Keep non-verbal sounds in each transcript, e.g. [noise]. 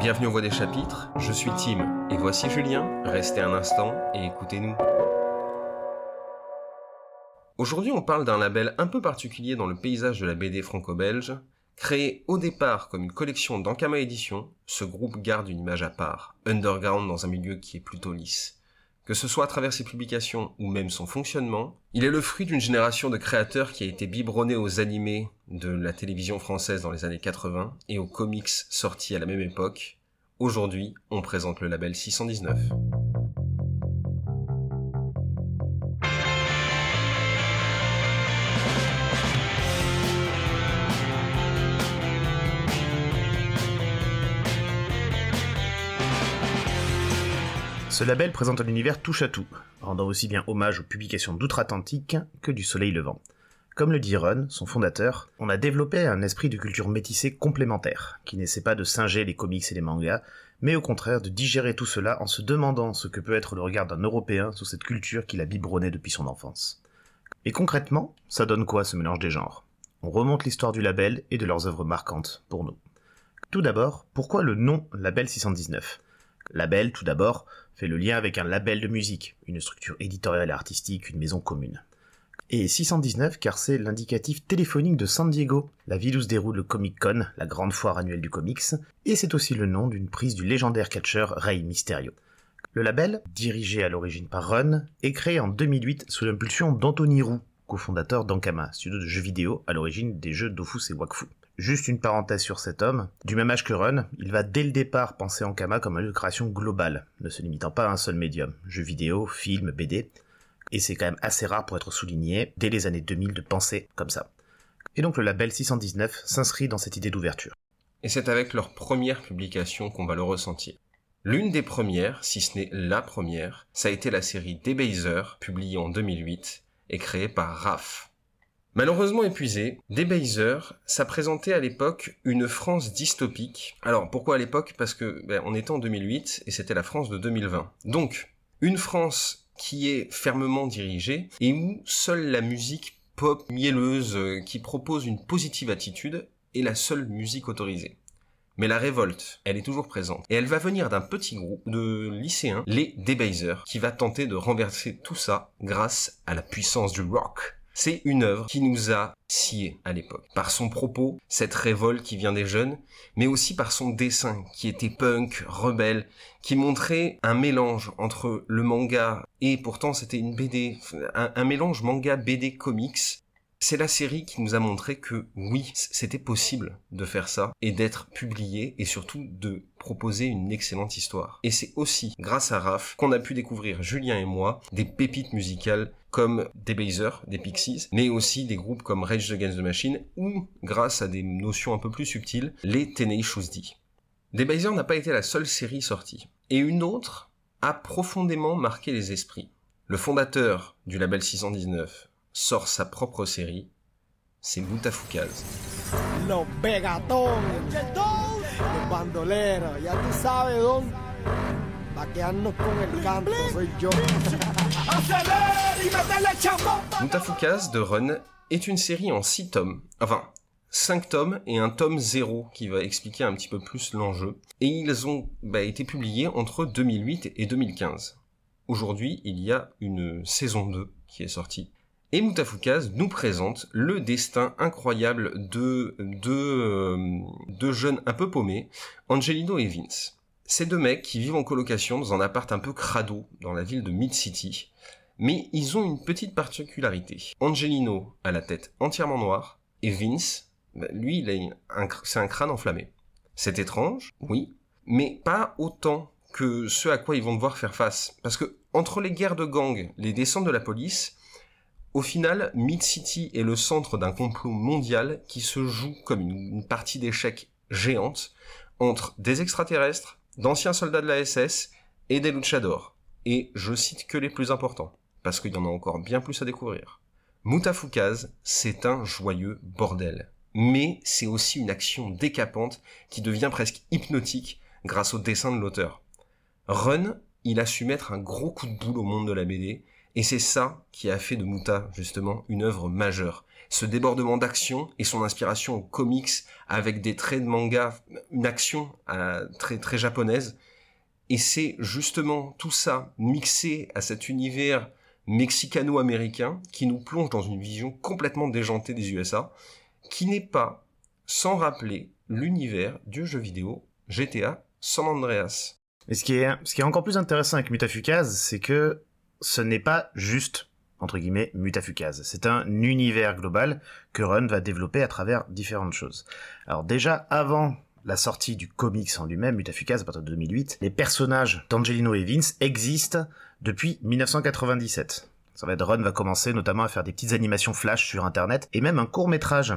Bienvenue au Voix des Chapitres, je suis Tim et voici Julien. Restez un instant et écoutez-nous. Aujourd'hui, on parle d'un label un peu particulier dans le paysage de la BD franco-belge. Créé au départ comme une collection d'Ankama Édition, ce groupe garde une image à part, underground dans un milieu qui est plutôt lisse. Que ce soit à travers ses publications ou même son fonctionnement, il est le fruit d'une génération de créateurs qui a été biberonnée aux animés de la télévision française dans les années 80 et aux comics sortis à la même époque. Aujourd'hui, on présente le label 619. Ce label présente un univers touche à tout, rendant aussi bien hommage aux publications d'outre-Atlantique que du Soleil levant. Comme le dit Run, son fondateur, on a développé un esprit de culture métissée complémentaire, qui n'essaie pas de singer les comics et les mangas, mais au contraire de digérer tout cela en se demandant ce que peut être le regard d'un Européen sur cette culture qu'il a biberonné depuis son enfance. Et concrètement, ça donne quoi ce mélange des genres? On remonte l'histoire du label et de leurs œuvres marquantes pour nous. Tout d'abord, pourquoi le nom Label 619 Label, tout d'abord, fait le lien avec un label de musique, une structure éditoriale et artistique, une maison commune. Et 619 car c'est l'indicatif téléphonique de San Diego, la ville où se déroule le Comic Con, la grande foire annuelle du comics, et c'est aussi le nom d'une prise du légendaire catcheur Rey Mysterio. Le label, dirigé à l'origine par Run, est créé en 2008 sous l'impulsion d'Anthony Roux, cofondateur d'Ankama, studio de jeux vidéo à l'origine des jeux Dofus et Wakfu. Juste une parenthèse sur cet homme. Du même âge que Run, il va dès le départ penser Ankama comme une création globale, ne se limitant pas à un seul médium, jeux vidéo, films, BD. Et c'est quand même assez rare pour être souligné, dès les années 2000, de penser comme ça. Et donc le label 619 s'inscrit dans cette idée d'ouverture. Et c'est avec leur première publication qu'on va le ressentir. L'une des premières, si ce n'est la première, ça a été la série Debaser, publiée en 2008 et créée par RAF, Malheureusement épuisé, Debaser, ça présentait à l'époque une France dystopique. Alors pourquoi à l'époque? Parce que ben, on était en 2008 et c'était la France de 2020. Donc, une France qui est fermement dirigée et où seule la musique pop mielleuse euh, qui propose une positive attitude est la seule musique autorisée. Mais la révolte, elle est toujours présente. Et elle va venir d'un petit groupe de lycéens, les Debasers, qui va tenter de renverser tout ça grâce à la puissance du rock. C'est une œuvre qui nous a scié à l'époque. Par son propos, cette révolte qui vient des jeunes, mais aussi par son dessin qui était punk, rebelle, qui montrait un mélange entre le manga et pourtant c'était une BD, un, un mélange manga BD comics c'est la série qui nous a montré que oui, c'était possible de faire ça et d'être publié et surtout de proposer une excellente histoire. Et c'est aussi grâce à Raph qu'on a pu découvrir Julien et moi des pépites musicales comme des Bazer, des Pixies, mais aussi des groupes comme Rage Against the Machine ou grâce à des notions un peu plus subtiles, les Tenacious D. Bazer n'a pas été la seule série sortie. Et une autre a profondément marqué les esprits. Le fondateur du label 619, sort sa propre série, c'est Boutafoukaz. Boutafoukaz de Run est une série en 6 tomes, enfin 5 tomes et un tome 0 qui va expliquer un petit peu plus l'enjeu. Et ils ont bah, été publiés entre 2008 et 2015. Aujourd'hui, il y a une saison 2 qui est sortie et Moutafoukaz nous présente le destin incroyable de deux, euh, jeunes un peu paumés, Angelino et Vince. Ces deux mecs qui vivent en colocation dans un appart un peu crado dans la ville de Mid-City. Mais ils ont une petite particularité. Angelino a la tête entièrement noire et Vince, bah, lui, il a c'est un crâne enflammé. C'est étrange, oui, mais pas autant que ce à quoi ils vont devoir faire face. Parce que entre les guerres de gangs, les descentes de la police, au final, Mid-City est le centre d'un complot mondial qui se joue comme une, partie d'échecs géante entre des extraterrestres, d'anciens soldats de la SS et des luchadors. Et je cite que les plus importants, parce qu'il y en a encore bien plus à découvrir. Moutafoukaz, c'est un joyeux bordel. Mais c'est aussi une action décapante qui devient presque hypnotique grâce au dessin de l'auteur. Run, il a su mettre un gros coup de boule au monde de la BD et c'est ça qui a fait de Mouta, justement, une œuvre majeure. ce débordement d'action et son inspiration aux comics avec des traits de manga, une action euh, très très japonaise. Et c'est justement tout ça mixé à cet univers mexicano-américain qui nous plonge dans une vision complètement déjantée des USA, qui n'est pas sans rappeler l'univers du jeu vidéo GTA San Andreas. Et ce qui est, ce qui est encore plus intéressant avec Mutafukaz, c'est que ce n'est pas juste, entre guillemets, Mutafukaz. C'est un univers global que Run va développer à travers différentes choses. Alors déjà, avant la sortie du comics en lui-même, Mutafukaz, à partir de 2008, les personnages d'Angelino et Vince existent depuis 1997. Ça va être Run va commencer notamment à faire des petites animations flash sur internet et même un court métrage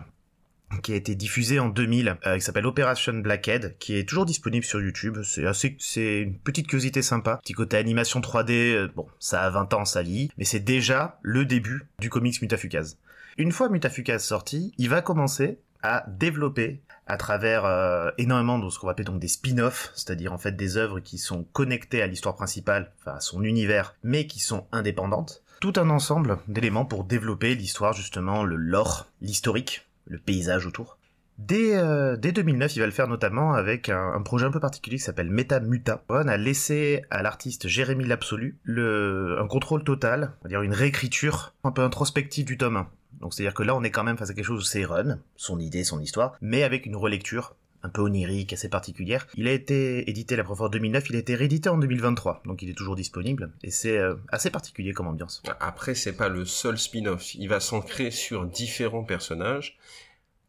qui a été diffusé en 2000, euh, qui s'appelle Operation Blackhead, qui est toujours disponible sur YouTube. C'est assez, c'est une petite curiosité sympa. Petit côté animation 3D, euh, bon, ça a 20 ans, ça lit, mais c'est déjà le début du comics Mutafukaz. Une fois Mutafukaz sorti, il va commencer à développer à travers euh, énormément de ce qu'on va appeler donc des spin-offs, c'est-à-dire en fait des œuvres qui sont connectées à l'histoire principale, enfin à son univers, mais qui sont indépendantes. Tout un ensemble d'éléments pour développer l'histoire justement, le lore, l'historique le paysage autour. Dès, euh, dès 2009, il va le faire notamment avec un, projet un peu particulier qui s'appelle Meta Muta. On a laissé à l'artiste Jérémy L'Absolu le, un contrôle total, on va dire une réécriture un peu introspective du tome 1. Donc c'est-à-dire que là, on est quand même face à quelque chose où c'est Run, son idée, son histoire, mais avec une relecture un peu onirique, assez particulière. Il a été édité la première fois en 2009, il a été réédité en 2023, donc il est toujours disponible, et c'est euh, assez particulier comme ambiance. Après, c'est pas le seul spin-off, il va s'ancrer sur différents personnages,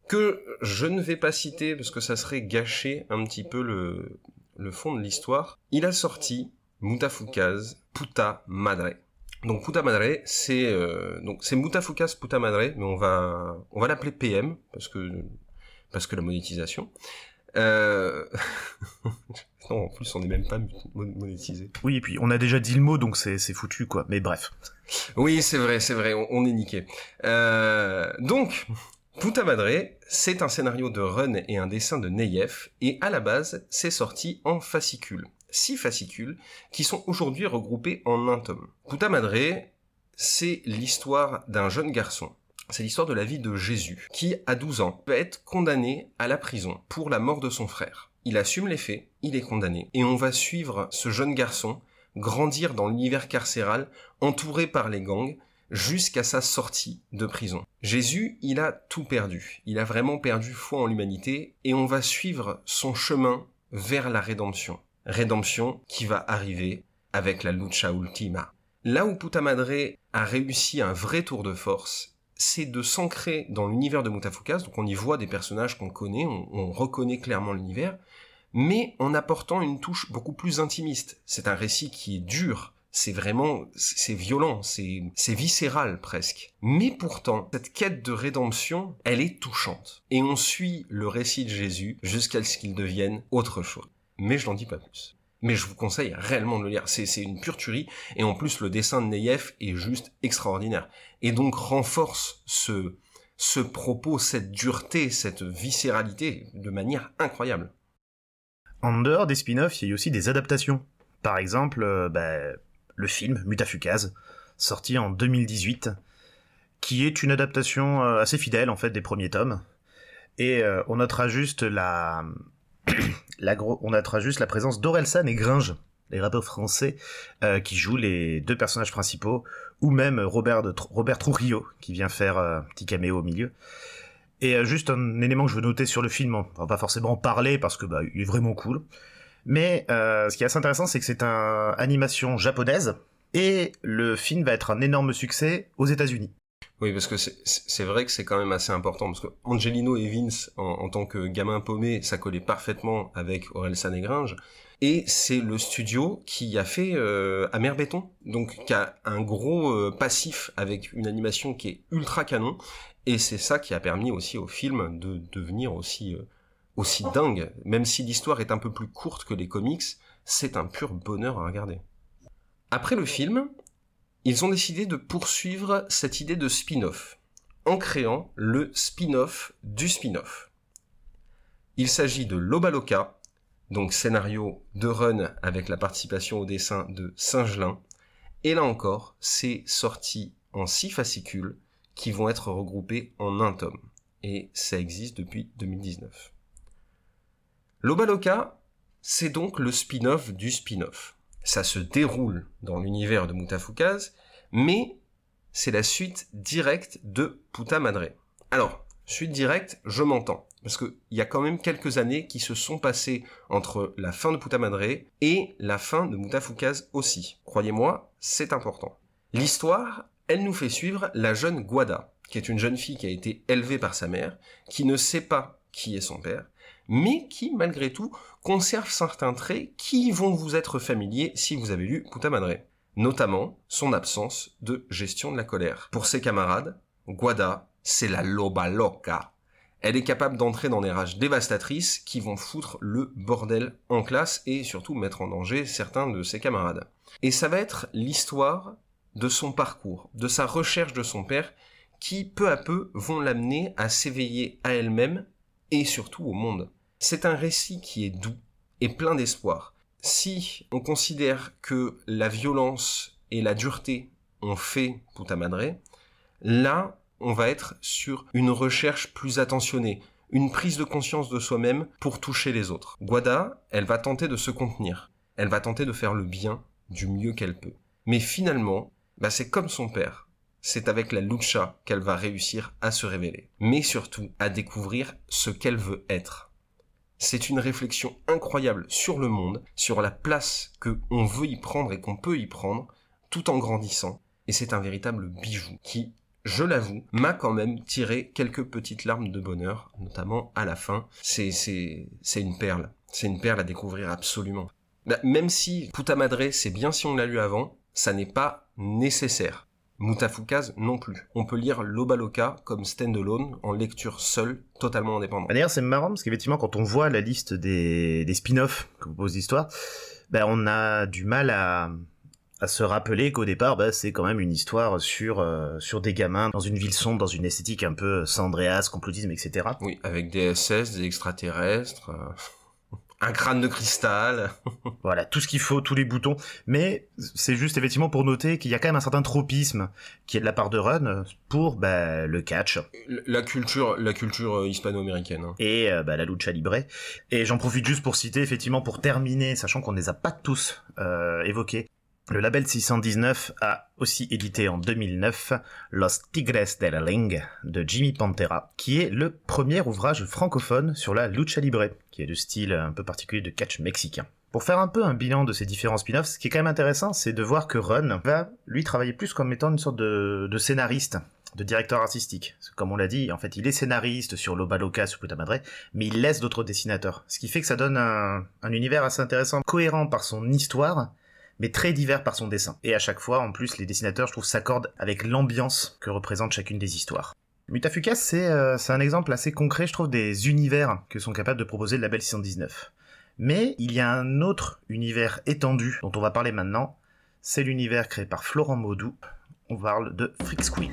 que je ne vais pas citer parce que ça serait gâcher un petit peu le, fond de l'histoire. Il a sorti Mutafukaz Puta Madre. Donc Puta Madre, c'est euh, donc c'est Mutafukaz Puta Madre, mais on va on va l'appeler PM parce que parce que la monétisation. Euh... [laughs] non, en plus, on n'est même pas monétisé. Oui, et puis on a déjà dit le mot, donc c'est foutu, quoi. Mais bref. Oui, c'est vrai, c'est vrai, on, est niqué. Euh... Donc, Puta Madre, c'est un scénario de Run et un dessin de Neyef, et à la base, c'est sorti en fascicules. Six fascicules, qui sont aujourd'hui regroupés en un tome. Puta Madre, c'est l'histoire d'un jeune garçon c'est l'histoire de la vie de Jésus, qui, à 12 ans, peut être condamné à la prison pour la mort de son frère. Il assume les faits, il est condamné, et on va suivre ce jeune garçon grandir dans l'univers carcéral, entouré par les gangs, jusqu'à sa sortie de prison. Jésus, il a tout perdu. Il a vraiment perdu foi en l'humanité, et on va suivre son chemin vers la rédemption. Rédemption qui va arriver avec la lucha ultima. Là où Puta Madre a réussi un vrai tour de force, c'est de s'ancrer dans l'univers de Mutafukaz, donc on y voit des personnages qu'on connaît, on, reconnaît clairement l'univers, mais en apportant une touche beaucoup plus intimiste. C'est un récit qui est dur, c'est vraiment, c'est violent, c'est viscéral presque. Mais pourtant, cette quête de rédemption, elle est touchante. Et on suit le récit de Jésus jusqu'à ce qu'il devienne autre chose. Mais je n'en dis pas plus mais je vous conseille réellement de le lire. C'est, une pure tuerie, et en plus le dessin de Neyef est juste extraordinaire. Et donc renforce ce, propos, cette dureté, cette viscéralité de manière incroyable. En dehors des spin-offs, il y a aussi des adaptations. Par exemple, euh, bah, le film Mutafukaz, sorti en 2018, qui est une adaptation euh, assez fidèle en fait des premiers tomes. Et euh, on notera juste la, [clears throat] on notera juste la présence d'Orelsan et Gringe, les rappeurs français euh, qui jouent les deux personnages principaux, ou même Robert, de, Trujillo qui vient faire euh, un petit caméo au milieu. Et euh, juste un élément que je veux noter sur le film, on va pas forcément en parler parce que bah, il est vraiment cool. Mais ce qui est assez intéressant, c'est que c'est une animation japonaise et le film va être un énorme succès aux États-Unis. Oui, parce que c'est vrai que c'est quand même assez important, parce que Angelino et Vince, en, tant que gamin paumé, ça collait parfaitement avec Aurel Sanégringe, et c'est le studio qui a fait euh, Amer Béton, donc qui a un gros euh, passif avec une animation qui est ultra canon, et c'est ça qui a permis aussi au film de devenir aussi euh, aussi dingue, même si l'histoire est un peu plus courte que les comics, c'est un pur bonheur à regarder. Après le film, ils ont décidé de poursuivre cette idée de spin-off en créant le spin-off du spin-off. Il s'agit de Lobaloka, donc scénario de run avec la participation au dessin de Singelin. Et là encore, c'est sorti en six fascicules qui vont être regroupés en un tome. Et ça existe depuis 2019. L'Obaloka, c'est donc le spin-off du spin-off. Ça se déroule dans l'univers de Mutafukaz, mais c'est la suite directe de Puta Madre. Alors, suite directe, je m'entends. Parce qu'il y a quand même quelques années qui se sont passées entre la fin de Puta Madre et la fin de Mutafukaz aussi. Croyez-moi, c'est important. L'histoire, elle nous fait suivre la jeune Guada, qui est une jeune fille qui a été élevée par sa mère, qui ne sait pas qui est son père, mais qui, malgré tout, conserve certains traits qui vont vous être familiers si vous avez lu Puta Madre. Notamment son absence de gestion de la colère. Pour ses camarades, Guada, c'est la loba loca. Elle est capable d'entrer dans des rages dévastatrices qui vont foutre le bordel en classe et surtout mettre en danger certains de ses camarades. Et ça va être l'histoire de son parcours, de sa recherche de son père, qui peu à peu vont l'amener à s'éveiller à elle-même et surtout au monde. C'est un récit qui est doux et plein d'espoir. Si on considère que la violence et la dureté ont fait Puta Madre, là, on va être sur une recherche plus attentionnée, une prise de conscience de soi-même pour toucher les autres. Guada, elle va tenter de se contenir. Elle va tenter de faire le bien du mieux qu'elle peut. Mais finalement, bah c'est comme son père. C'est avec la lucha qu'elle va réussir à se révéler. Mais surtout, à découvrir ce qu'elle veut être. C'est une réflexion incroyable sur le monde, sur la place que on veut y prendre et qu'on peut y prendre, tout en grandissant. Et c'est un véritable bijou qui, je l'avoue, m'a quand même tiré quelques petites larmes de bonheur, notamment à la fin. C'est, une perle. C'est une perle à découvrir absolument. Bah, même si Puta Madre, c'est bien si on l'a lu avant, ça n'est pas nécessaire. Mutafukaz non plus. On peut lire Lobaloka comme standalone, en lecture seule, totalement indépendante. D'ailleurs, c'est marrant parce qu'effectivement, quand on voit la liste des, des spin-offs que propose l'histoire, ben, on a du mal à, à se rappeler qu'au départ, ben, c'est quand même une histoire sur, euh, sur des gamins dans une ville sombre, dans une esthétique un peu Sandreas, complotisme, etc. Oui, avec des SS, des extraterrestres. euh, un crâne de cristal. [laughs] Voilà, tout ce qu'il faut, tous les boutons. Mais c'est juste effectivement pour noter qu'il y a quand même un certain tropisme qui est de la part de Run pour bah, le catch La culture, la culture euh, hispano-américaine. hein. et euh, bah, la lucha libre. Et j'en profite juste pour citer effectivement pour terminer, sachant qu'on ne les a pas tous euh, évoqués. Le label 619 a aussi édité en 2009 Los Tigres de la Ring de Jimmy Pantera, qui est le premier ouvrage francophone sur la lucha libre, qui est de style un peu particulier de catch mexicain. Pour faire un peu un bilan de ces différents spin-offs, ce qui est quand même intéressant, c'est de voir que Run va, lui, travailler plus comme étant une sorte de, scénariste, de directeur artistique. Comme on l'a dit, en fait, il est scénariste sur Loba Loca, sur Puta Madre, mais il laisse d'autres dessinateurs. Ce qui fait que ça donne un univers assez intéressant, cohérent par son histoire, mais très divers par son dessin. Et à chaque fois, en plus, les dessinateurs, je trouve, s'accordent avec l'ambiance que représente chacune des histoires. Mutafuka, c'est euh, c'est un exemple assez concret, je trouve, des univers que sont capables de proposer le label 619. Mais il y a un autre univers étendu dont on va parler maintenant. C'est l'univers créé par Florent Maudou. On parle de Freak Squill.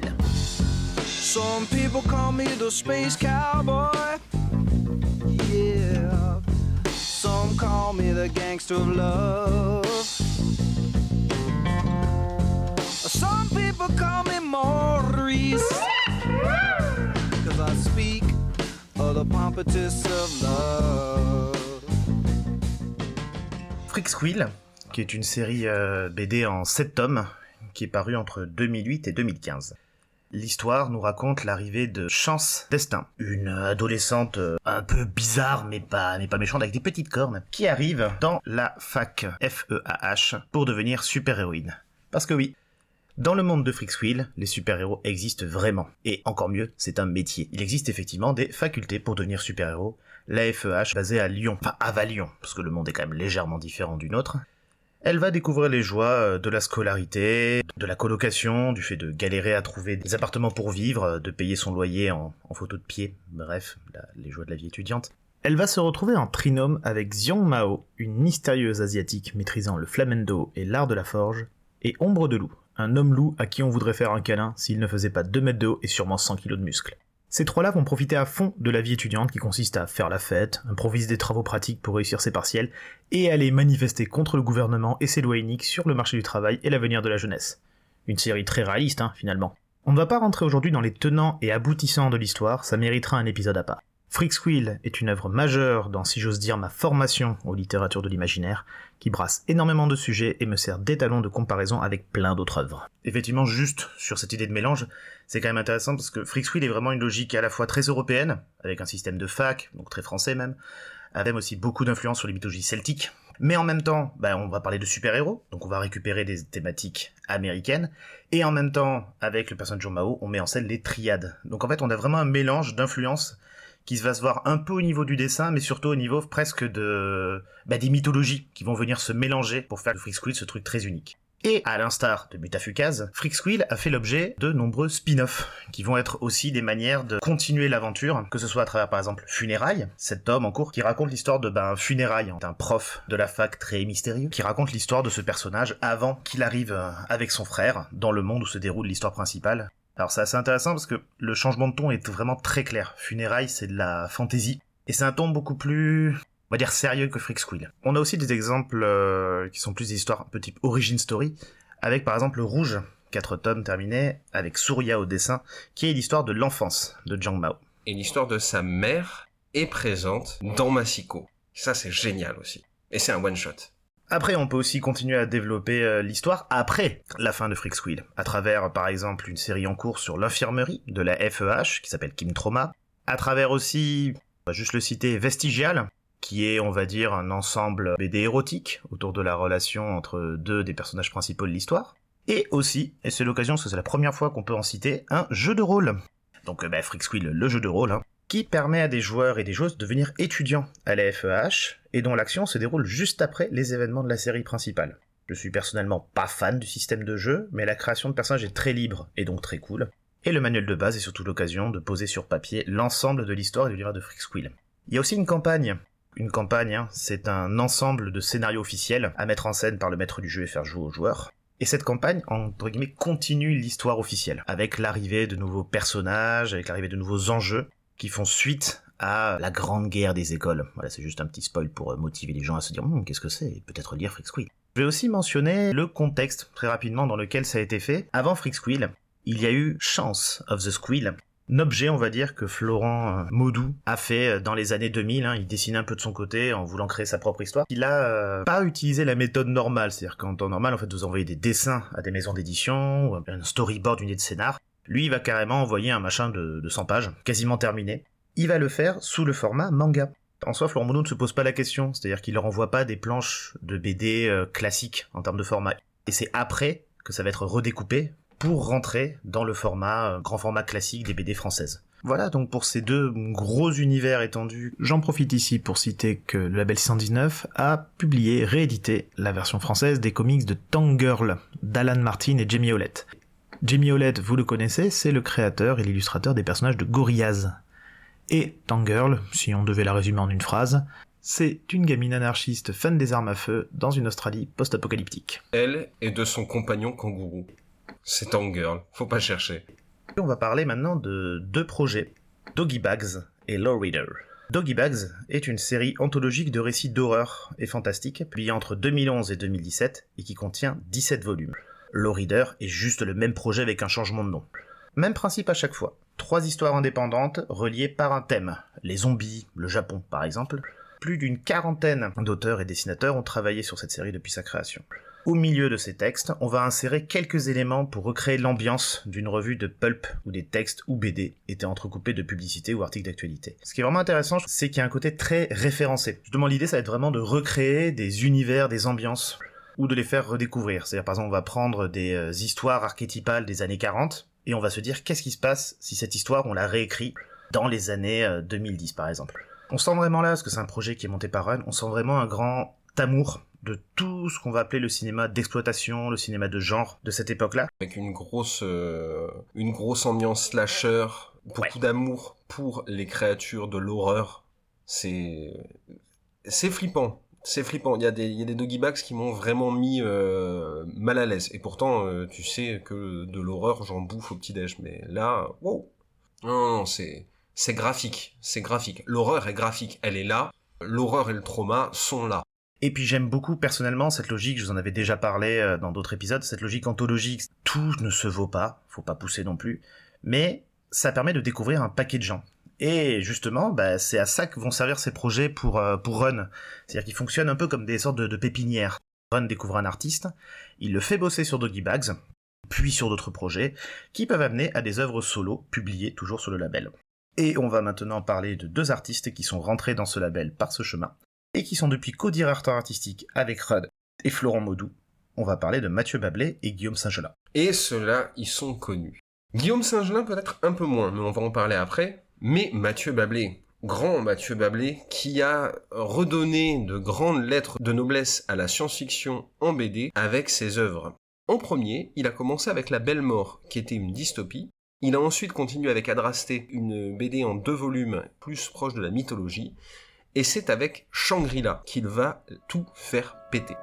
Some people call me the space cowboy. Yeah. Some call me the gangster of love. Some people call me Maurice. Cause I speak of the of love. Freak Squill, qui est une série euh, BD en 7 tomes, qui est parue entre 2008 et 2015. L'histoire nous raconte l'arrivée de Chance Destin, une adolescente euh, un peu bizarre mais pas mais pas méchante avec des petites cornes, qui arrive dans la fac FEAH pour devenir super-héroïne. Parce que oui, dans le monde de Freakswheel, les super-héros existent vraiment. Et encore mieux, c'est un métier. Il existe effectivement des facultés pour devenir super-héros. La FEH, basée à Lyon, enfin à Valion, parce que le monde est quand même légèrement différent du nôtre. Elle va découvrir les joies euh, de la scolarité, de la colocation, du fait de galérer à trouver des appartements pour vivre, euh, de payer son loyer en, en photo de pied, bref, les joies de la vie étudiante. Elle va se retrouver en trinôme avec Xiong Mao, une mystérieuse asiatique maîtrisant le flamenco et l'art de la forge, et Ombre de Loup, un homme loup à qui on voudrait faire un câlin s'il ne faisait pas 2 mètres de haut et sûrement 100 kilos de muscles. Ces trois-là vont profiter à fond de la vie étudiante qui consiste à faire la fête, improviser des travaux pratiques pour réussir ses partiels, et aller manifester contre le gouvernement et ses lois iniques sur le marché du travail et l'avenir de la jeunesse. Une série très réaliste, hein, finalement. On ne va pas rentrer aujourd'hui dans les tenants et aboutissants de l'histoire, ça méritera un épisode à part. Freak Squill est une œuvre majeure dans, si j'ose dire, ma formation aux littératures de l'imaginaire, qui brasse énormément de sujets et me sert d'étalon de comparaison avec plein d'autres œuvres. Effectivement, juste sur cette idée de mélange, c'est quand même intéressant parce que Freak Squill est vraiment une logique à la fois très européenne, avec un système de fac, donc très français même, avec aussi beaucoup d'influence sur les mythologies celtiques, mais en même temps, bah, on va parler de super-héros, donc on va récupérer des thématiques américaines, et en même temps, avec le personnage de Mao, on met en scène les triades. Donc en fait, on a vraiment un mélange d'influences qui va se voir un peu au niveau du dessin, mais surtout au niveau presque de bah, des mythologies qui vont venir se mélanger pour faire de Freak Squill ce truc très unique. Et à l'instar de Mutafukaz, Freak Squill a fait l'objet de nombreux spin-offs, qui vont être aussi des manières de continuer l'aventure, que ce soit à travers par exemple Funérailles, cet homme en cours qui raconte l'histoire de ben, Funérailles, d'un prof de la fac très mystérieux, qui raconte l'histoire de ce personnage avant qu'il arrive euh, avec son frère dans le monde où se déroule l'histoire principale, alors c'est assez intéressant parce que le changement de ton est vraiment très clair. Funérailles, c'est de la fantaisie. Et c'est un ton beaucoup plus, on va dire, sérieux que Freak Squill. On a aussi des exemples euh, qui sont plus des histoires un peu type origin story, avec par exemple Rouge, quatre tomes terminés, avec Surya au dessin, qui est l'histoire de l'enfance de Jiang Mao. Et l'histoire de sa mère est présente dans Masiko. Ça, c'est génial aussi. Et c'est un one-shot. Après, on peut aussi continuer à développer euh, l'histoire après la fin de Freak Squill, à travers par exemple une série en cours sur l'infirmerie de la FEH qui s'appelle Kim Trauma, à travers aussi, on va juste le citer, Vestigial, qui est, on va dire, un ensemble BD érotique autour de la relation entre deux des personnages principaux de l'histoire, et aussi, et c'est l'occasion parce que c'est la première fois qu'on peut en citer, un jeu de rôle. Donc, euh, bah, Freak Squill, le jeu de rôle, hein, qui permet à des joueurs et des joueuses de devenir étudiants à la FEH, et dont l'action se déroule juste après les événements de la série principale. Je suis personnellement pas fan du système de jeu, mais la création de personnages est très libre, et donc très cool. Et le manuel de base est surtout l'occasion de poser sur papier l'ensemble de l'histoire et de l'univers de Freak. Il y a aussi une campagne. Une campagne, hein, c'est un ensemble de scénarios officiels à mettre en scène par le maître du jeu et faire jouer aux joueurs. Et cette campagne, entre guillemets, continue l'histoire officielle, avec l'arrivée de nouveaux personnages, avec l'arrivée de nouveaux enjeux, qui font suite à la grande guerre des écoles. Voilà, c'est juste un petit spoil pour euh, motiver les gens à se dire hum, qu'est-ce que c'est? Peut-être lire Freak Squill. Je vais aussi mentionner le contexte très rapidement dans lequel ça a été fait. Avant Freak Squill, il y a eu Chance of the Squill, un objet, on va dire, que Florent euh, Maudou a fait euh, dans les années 2000. Hein. Il dessinait un peu de son côté en voulant créer sa propre histoire. Il a pas utilisé la méthode normale, c'est-à-dire qu'en temps normal, en fait, vous envoyez des dessins à des maisons d'édition, un storyboard, une idée de scénar. Lui, il va carrément envoyer un machin de, 100 pages, quasiment terminé. Il va le faire sous le format manga. En soi, Florent Mono ne se pose pas la question, c'est-à-dire qu'il ne renvoie pas des planches de BD euh, classiques en termes de format. Et c'est après que ça va être redécoupé pour rentrer dans le format, euh, grand format classique des BD françaises. Voilà donc pour ces deux gros univers étendus. J'en profite ici pour citer que le label 119 a publié, réédité la version française des comics de Tangirl d'Alan Martin et Jamie Howlett. Jamie Howlett, vous le connaissez, c'est le créateur et l'illustrateur des personnages de Gorillaz. Et Tangirl, si on devait la résumer en une phrase, c'est une gamine anarchiste fan des armes à feu dans une Australie post-apocalyptique. Elle et de son compagnon kangourou. C'est Tangirl, faut pas chercher. On va parler maintenant de deux projets, Doggy Bags et Low Reader. Doggy Bags est une série anthologique de récits d'horreur et fantastique, publiée entre 2011 et 2017 et qui contient 17 volumes. Low Reader est juste le même projet avec un changement de nom. Même principe à chaque fois. Trois histoires indépendantes reliées par un thème. Les zombies, le Japon par exemple. Plus d'une quarantaine d'auteurs et dessinateurs ont travaillé sur cette série depuis sa création. Au milieu de ces textes, on va insérer quelques éléments pour recréer l'ambiance d'une revue de pulp où des textes ou BD étaient entrecoupés de publicités ou articles d'actualité. Ce qui est vraiment intéressant, c'est qu'il y a un côté très référencé. Justement, l'idée, ça va être vraiment de recréer des univers, des ambiances ou de les faire redécouvrir. C'est-à-dire, par exemple, on va prendre des euh, histoires archétypales des années 40 et on va se dire qu'est-ce qui se passe si cette histoire, on la réécrit dans les années 2010, euh, par exemple? On sent vraiment là, parce que c'est un projet qui est monté par Run, on sent vraiment un grand amour de tout ce qu'on va appeler le cinéma d'exploitation, le cinéma de genre de cette époque-là. Avec une grosse, euh, une grosse ambiance slasher, beaucoup d'amour pour les créatures de l'horreur. C'est, c'est flippant c'est flippant. Il y a des, il y qui m'ont vraiment mis euh, mal à l'aise. Et pourtant, euh, tu sais que de l'horreur, j'en bouffe au petit-déj. Mais là, wow. Non, c'est, c'est graphique. C'est graphique. L'horreur est graphique. Elle est là. L'horreur et le trauma sont là. Et puis j'aime beaucoup personnellement cette logique, je vous en avais déjà parlé euh, dans d'autres épisodes, cette logique anthologique. Tout ne se vaut pas, faut pas pousser non plus, mais ça permet de découvrir un paquet de gens. Et justement, bah, c'est à ça que vont servir ces projets pour, euh, pour Run. C'est-à-dire qu'ils fonctionnent un peu comme des sortes de, pépinières. Run découvre un artiste, il le fait bosser sur Doggy Bags, puis sur d'autres projets, qui peuvent amener à des œuvres solo, publiées toujours sur le label. Et on va maintenant parler de deux artistes qui sont rentrés dans ce label par ce chemin, et qui sont depuis co-directeurs artistiques avec Rudd et Florent Maudou. On va parler de Mathieu Bablé et Guillaume Saint-Gelin. Et ceux-là, ils sont connus. Guillaume Saint-Gelin peut-être un peu moins, mais on va en parler après. Mais Mathieu Bablé, grand Mathieu Bablé, qui a redonné de grandes lettres de noblesse à la science-fiction en BD avec ses œuvres. En premier, il a commencé avec La Belle Mort, qui était une dystopie. Il a ensuite continué avec Adrasté, une BD en deux volumes plus proche de la mythologie. Et c'est avec Shangri-La qu'il va tout faire péter.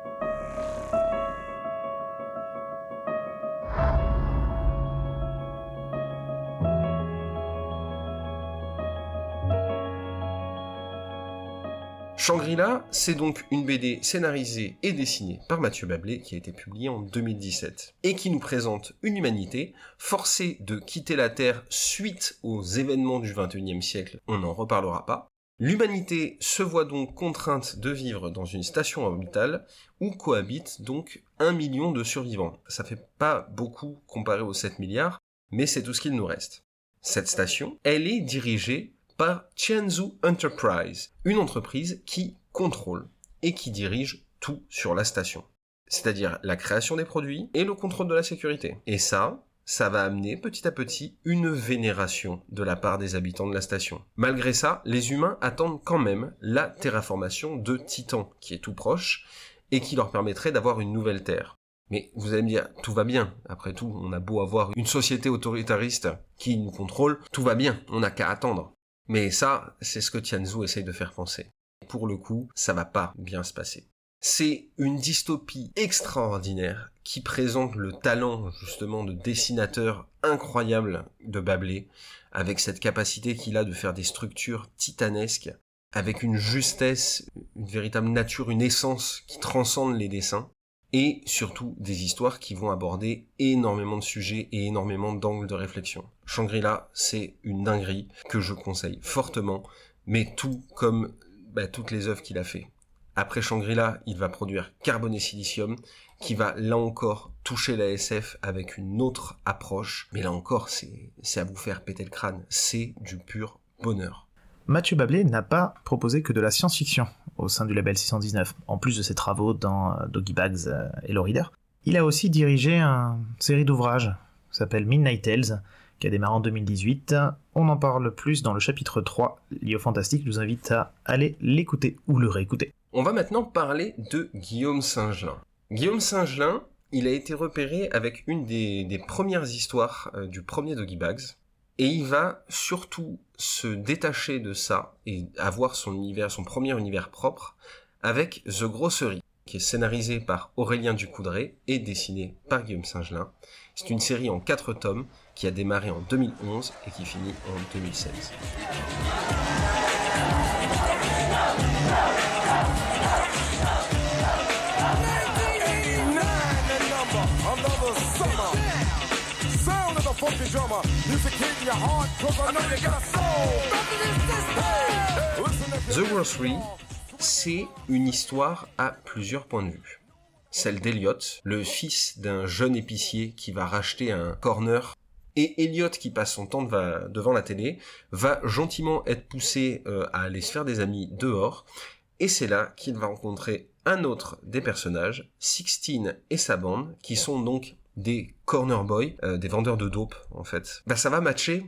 Shangri-La, c'est donc une BD scénarisée et dessinée par Mathieu Bablé qui a été publiée en 2017 et qui nous présente une humanité forcée de quitter la Terre suite aux événements du 21e siècle, on n'en reparlera pas. L'humanité se voit donc contrainte de vivre dans une station orbitale où cohabitent donc un million de survivants. Ça fait pas beaucoup comparé aux 7 milliards, mais c'est tout ce qu'il nous reste. Cette station, elle est dirigée par Tianzhu Enterprise, une entreprise qui contrôle et qui dirige tout sur la station. C'est-à-dire la création des produits et le contrôle de la sécurité. Et ça, ça va amener petit à petit une vénération de la part des habitants de la station. Malgré ça, les humains attendent quand même la terraformation de Titan, qui est tout proche, et qui leur permettrait d'avoir une nouvelle Terre. Mais vous allez me dire, tout va bien. Après tout, on a beau avoir une société autoritariste qui nous contrôle, tout va bien, on n'a qu'à attendre. Mais ça, c'est ce que Tianzhu essaye de faire penser. Pour le coup, ça va pas bien se passer. C'est une dystopie extraordinaire qui présente le talent justement de dessinateur incroyable de Bablé, avec cette capacité qu'il a de faire des structures titanesques, avec une justesse, une véritable nature, une essence qui transcende les dessins et surtout des histoires qui vont aborder énormément de sujets et énormément d'angles de réflexion. Shangri-La, c'est une dinguerie que je conseille fortement, mais tout comme bah, toutes les œuvres qu'il a fait. Après Shangri-La, il va produire Carbone et Silicium, qui va là encore toucher la SF avec une autre approche, mais là encore, c'est à vous faire péter le crâne, c'est du pur bonheur. Mathieu Bablé n'a pas proposé que de la science-fiction au sein du label 619, en plus de ses travaux dans euh, Doggy Bags euh, et Lorider. Il a aussi dirigé une série d'ouvrages qui s'appelle Midnight Tales, qui a démarré en 2018. On en parle plus dans le chapitre 3. L'IO Fantastique nous invite à aller l'écouter ou le réécouter. On va maintenant parler de Guillaume Saint-Gelin. Guillaume Saint-Gelin, il a été repéré avec une des, premières histoires euh, du premier Doggy Bags, et il va surtout se détacher de ça et avoir son univers, son premier univers propre avec The Grossery, qui est scénarisé par Aurélien Ducoudray et dessiné par Guillaume Singelin. C'est une série en quatre tomes qui a démarré en 2011 et qui finit en 2016. The Grocery, c'est une histoire à plusieurs points de vue. Celle d'Eliot, le fils d'un jeune épicier qui va racheter un corner et Elliot, qui passe son temps devant la télé, va gentiment être poussé euh, à aller se faire des amis dehors, et c'est là qu'il va rencontrer un autre des personnages, Sixteen et sa bande, qui sont donc des corner boys, euh, des vendeurs de dope en fait. Bah ça va matcher.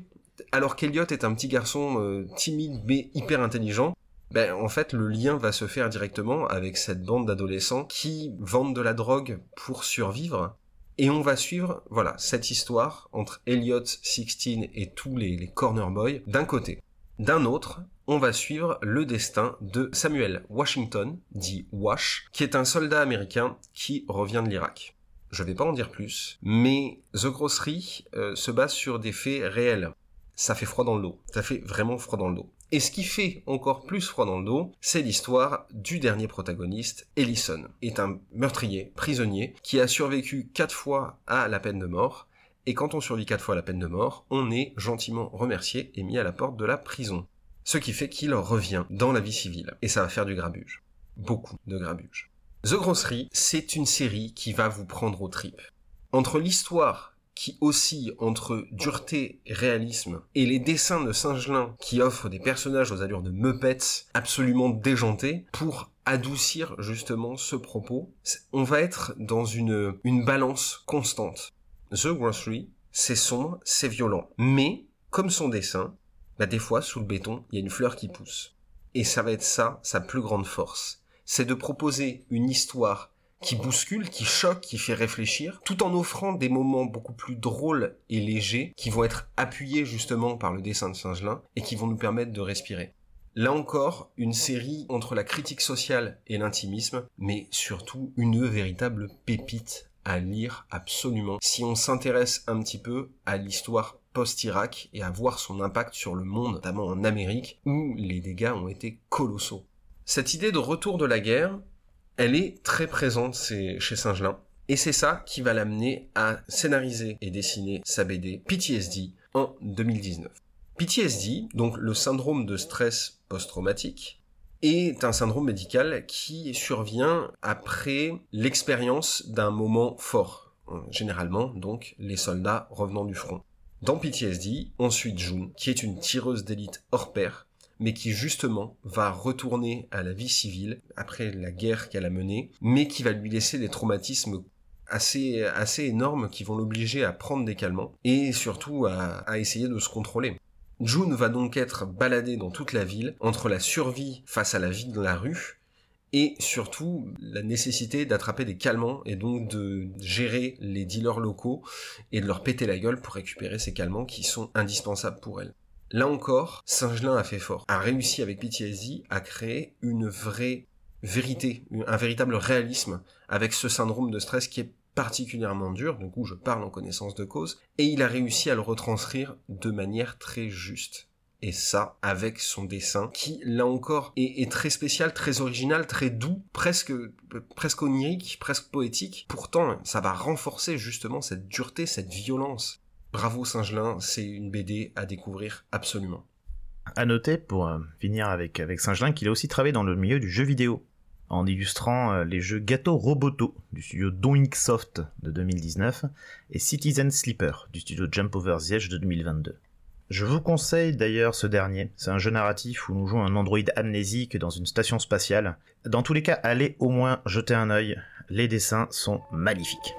Alors qu'Eliot est un petit garçon euh, timide mais hyper intelligent, ben, en fait, le lien va se faire directement avec cette bande d'adolescents qui vendent de la drogue pour survivre. Et on va suivre, voilà, cette histoire entre Elliot, Sixteen et tous les corner boys d'un côté. D'un autre, on va suivre le destin de Samuel Washington, dit Wash, qui est un soldat américain qui revient de l'Irak. Je vais pas en dire plus, mais The Grocery euh, se base sur des faits réels. Ça fait froid dans le dos. Ça fait vraiment froid dans le dos. Et ce qui fait encore plus froid dans le dos, c'est l'histoire du dernier protagoniste, Ellison. est un meurtrier, prisonnier, qui a survécu quatre fois à la peine de mort. Et quand on survit quatre fois à la peine de mort, on est gentiment remercié et mis à la porte de la prison. Ce qui fait qu'il revient dans la vie civile. Et ça va faire du grabuge. Beaucoup de grabuge. The Grocery, c'est une série qui va vous prendre aux tripes. Entre l'histoire qui oscille entre dureté et réalisme, et les dessins de Singelin qui offrent des personnages aux allures de Muppets absolument déjantés pour adoucir justement ce propos, on va être dans une, une balance constante. The Grocery, c'est sombre, c'est violent, mais comme son dessin, bah des fois sous le béton, il y a une fleur qui pousse. Et ça va être ça, sa plus grande force. C'est de proposer une histoire qui bouscule, qui choque, qui fait réfléchir, tout en offrant des moments beaucoup plus drôles et légers, qui vont être appuyés justement par le dessin de Singelin, et qui vont nous permettre de respirer. Là encore, une série entre la critique sociale et l'intimisme, mais surtout une véritable pépite à lire absolument si on s'intéresse un petit peu à l'histoire post-Irak et à voir son impact sur le monde, notamment en Amérique, où les dégâts ont été colossaux. Cette idée de retour de la guerre, elle est très présente chez Singelin. Et c'est ça qui va l'amener à scénariser et dessiner sa BD PTSD en 2019. PTSD, donc le syndrome de stress post-traumatique, est un syndrome médical qui survient après l'expérience d'un moment fort. Généralement, donc, les soldats revenant du front. Dans PTSD, on suit June, qui est une tireuse d'élite hors pair, mais qui justement va retourner à la vie civile après la guerre qu'elle a menée, mais qui va lui laisser des traumatismes assez, assez énormes qui vont l'obliger à prendre des calmants et surtout à, essayer de se contrôler. June va donc être baladée dans toute la ville entre la survie face à la vie de la rue et surtout la nécessité d'attraper des calmants et donc de gérer les dealers locaux et de leur péter la gueule pour récupérer ces calmants qui sont indispensables pour elle. Là encore, Singelin a fait fort, a réussi avec PTSD à créer une vraie vérité, un véritable réalisme avec ce syndrome de stress qui est particulièrement dur, du coup je parle en connaissance de cause, et il a réussi à le retranscrire de manière très juste. Et ça, avec son dessin, qui, là encore, est, très spécial, très original, très doux, presque, presque onirique, presque poétique. Pourtant, ça va renforcer justement cette dureté, cette violence. Bravo Singelin, c'est une BD à découvrir absolument. À noter, pour euh, finir avec, avec Singelin, qu'il a aussi travaillé dans le milieu du jeu vidéo, en illustrant euh, les jeux Gâteau Roboto du studio Soft de 2019 et Citizen Sleeper du studio Jump Over the Edge de 2022. Je vous conseille d'ailleurs ce dernier, c'est un jeu narratif où nous jouons un androïde amnésique dans une station spatiale. Dans tous les cas, allez au moins jeter un œil, les dessins sont magnifiques.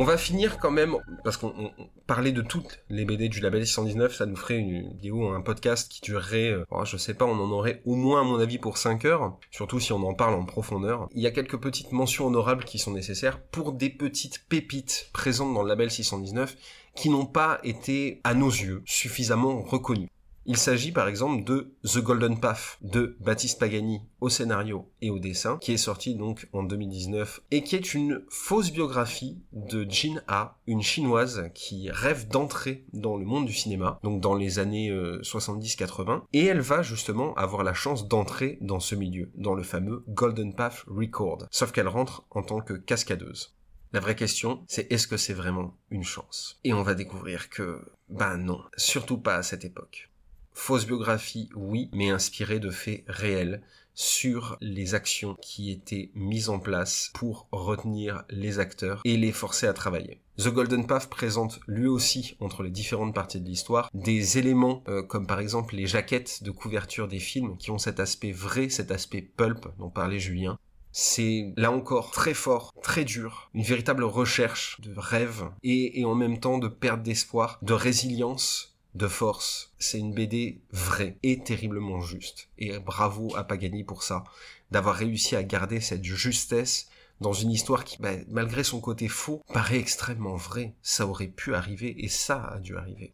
On va finir quand même, parce qu'on parlait de toutes les BD du label 619, ça nous ferait une vidéo, un podcast qui durerait, euh, oh, je sais pas, on en aurait au moins à mon avis pour 5 heures, surtout si on en parle en profondeur. Il y a quelques petites mentions honorables qui sont nécessaires pour des petites pépites présentes dans le label 619 qui n'ont pas été, à nos yeux, suffisamment reconnues. Il s'agit par exemple de The Golden Path de Baptiste Pagani au scénario et au dessin, qui est sorti donc en 2019 et qui est une fausse biographie de Jin Ha, une chinoise qui rêve d'entrer dans le monde du cinéma, donc dans les années 70-80, euh, et elle va justement avoir la chance d'entrer dans ce milieu, dans le fameux Golden Path Record, sauf qu'elle rentre en tant que cascadeuse. La vraie question, c'est est-ce que c'est vraiment une chance? Et on va découvrir que, ben non, surtout pas à cette époque. Fausse biographie, oui, mais inspirée de faits réels sur les actions qui étaient mises en place pour retenir les acteurs et les forcer à travailler. The Golden Path présente lui aussi, entre les différentes parties de l'histoire, des éléments euh, comme par exemple les jaquettes de couverture des films qui ont cet aspect vrai, cet aspect pulp dont parlait Julien. C'est là encore très fort, très dur, une véritable recherche de rêve et, et en même temps de perte d'espoir, de résilience de force. C'est une BD vraie et terriblement juste. Et bravo à Pagani pour ça, d'avoir réussi à garder cette justesse dans une histoire qui, bah, malgré son côté faux, paraît extrêmement vrai. Ça aurait pu arriver et ça a dû arriver.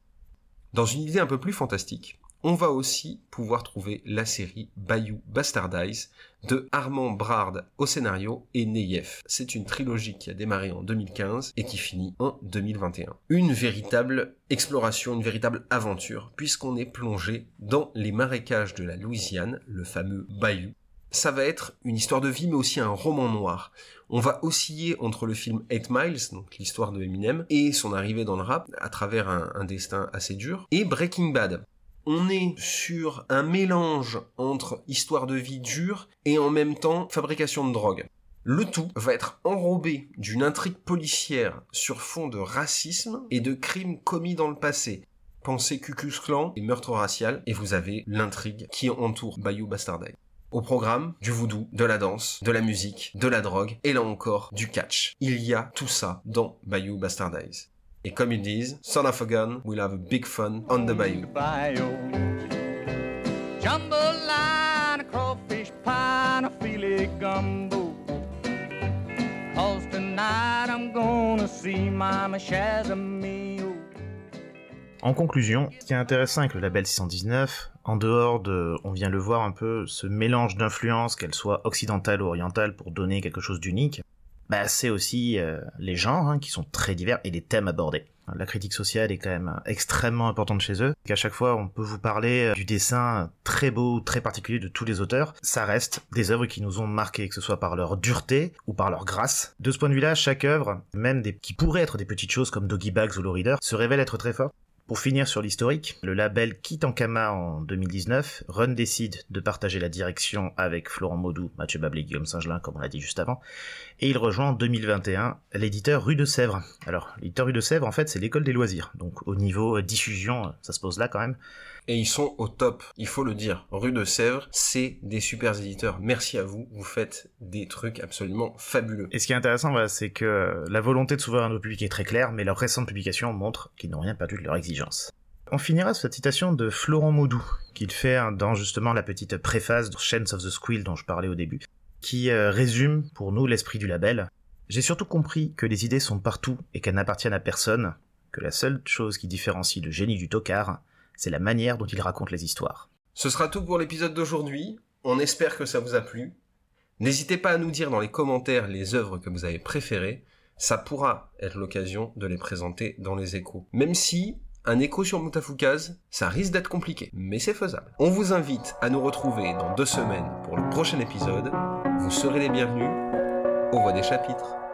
Dans une idée un peu plus fantastique, on va aussi pouvoir trouver la série Bayou Bastardize de Armand Brard au scénario et Neyef. C'est une trilogie qui a démarré en 2015 et qui finit en 2021. Une véritable exploration, une véritable aventure, puisqu'on est plongé dans les marécages de la Louisiane, le fameux Bayou. Ça va être une histoire de vie, mais aussi un roman noir. On va osciller entre le film 8 Miles, donc l'histoire de Eminem, et son arrivée dans le rap à travers un, un destin assez dur, et Breaking Bad, on est sur un mélange entre histoire de vie dure et en même temps fabrication de drogue. Le tout va être enrobé d'une intrigue policière sur fond de racisme et de crimes commis dans le passé. Pensez Cucus Clan et meurtre racial et vous avez l'intrigue qui entoure Bayou Bastardai. Au programme, du voodoo, de la danse, de la musique, de la drogue et là encore du catch. Il y a tout ça dans Bayou Bastardize. Et comme ils disent, son of a gun, we'll have a big fun on the bayou. Jambalaya, crawfish pie, and a filet gumbo. Cause tonight I'm gonna see Mama Shazamio. En conclusion, ce qui est intéressant avec le label 619, en dehors de, on vient le voir un peu, ce mélange d'influences, qu'elles soient occidentales ou orientales, pour donner quelque chose d'unique, bah, c'est aussi euh, les genres hein, qui sont très divers et les thèmes abordés. La critique sociale est quand même extrêmement importante chez eux. Qu'à chaque fois, on peut vous parler euh, du dessin très beau, très particulier de tous les auteurs. Ça reste des œuvres qui nous ont marqués, que ce soit par leur dureté ou par leur grâce. De ce point de vue-là, chaque œuvre, même des qui pourraient être des petites choses comme Doggy Bags ou Low Reader, se révèle être très fort. Pour finir sur l'historique, le label quitte Ankama en 2019, Run décide de partager la direction avec Florent Maudou, Mathieu Bablé, Guillaume Singelin, comme on l'a dit juste avant, et il rejoint en 2021 l'éditeur Rue de Sèvres. Alors, l'éditeur Rue de Sèvres, en fait, c'est l'école des loisirs, donc au niveau diffusion, ça se pose là quand même. Et ils sont au top, il faut le dire. Rue de Sèvres, c'est des super éditeurs. Merci à vous, vous faites des trucs absolument fabuleux. Et ce qui est intéressant, voilà, c'est que la volonté de s'ouvrir à nos public est très claire, mais leurs récentes publications montrent qu'ils n'ont rien perdu de leur On finira sur cette citation de Florent Maudou, qu'il fait dans justement la petite préface de Chains of the Squill dont je parlais au début, qui euh, résume pour nous l'esprit du label. J'ai surtout compris que les idées sont partout et qu'elles n'appartiennent à personne, que la seule chose qui différencie le génie du tocard, c'est la manière dont il raconte les histoires. Ce sera tout pour l'épisode d'aujourd'hui. On espère que ça vous a plu. N'hésitez pas à nous dire dans les commentaires les œuvres que vous avez préférées. Ça pourra être l'occasion de les présenter dans les échos. Même si un écho sur Moutafoukaz, ça risque d'être compliqué, mais c'est faisable. On vous invite à nous retrouver dans deux semaines pour le prochain épisode. Vous serez les bienvenus. Au voix des chapitres.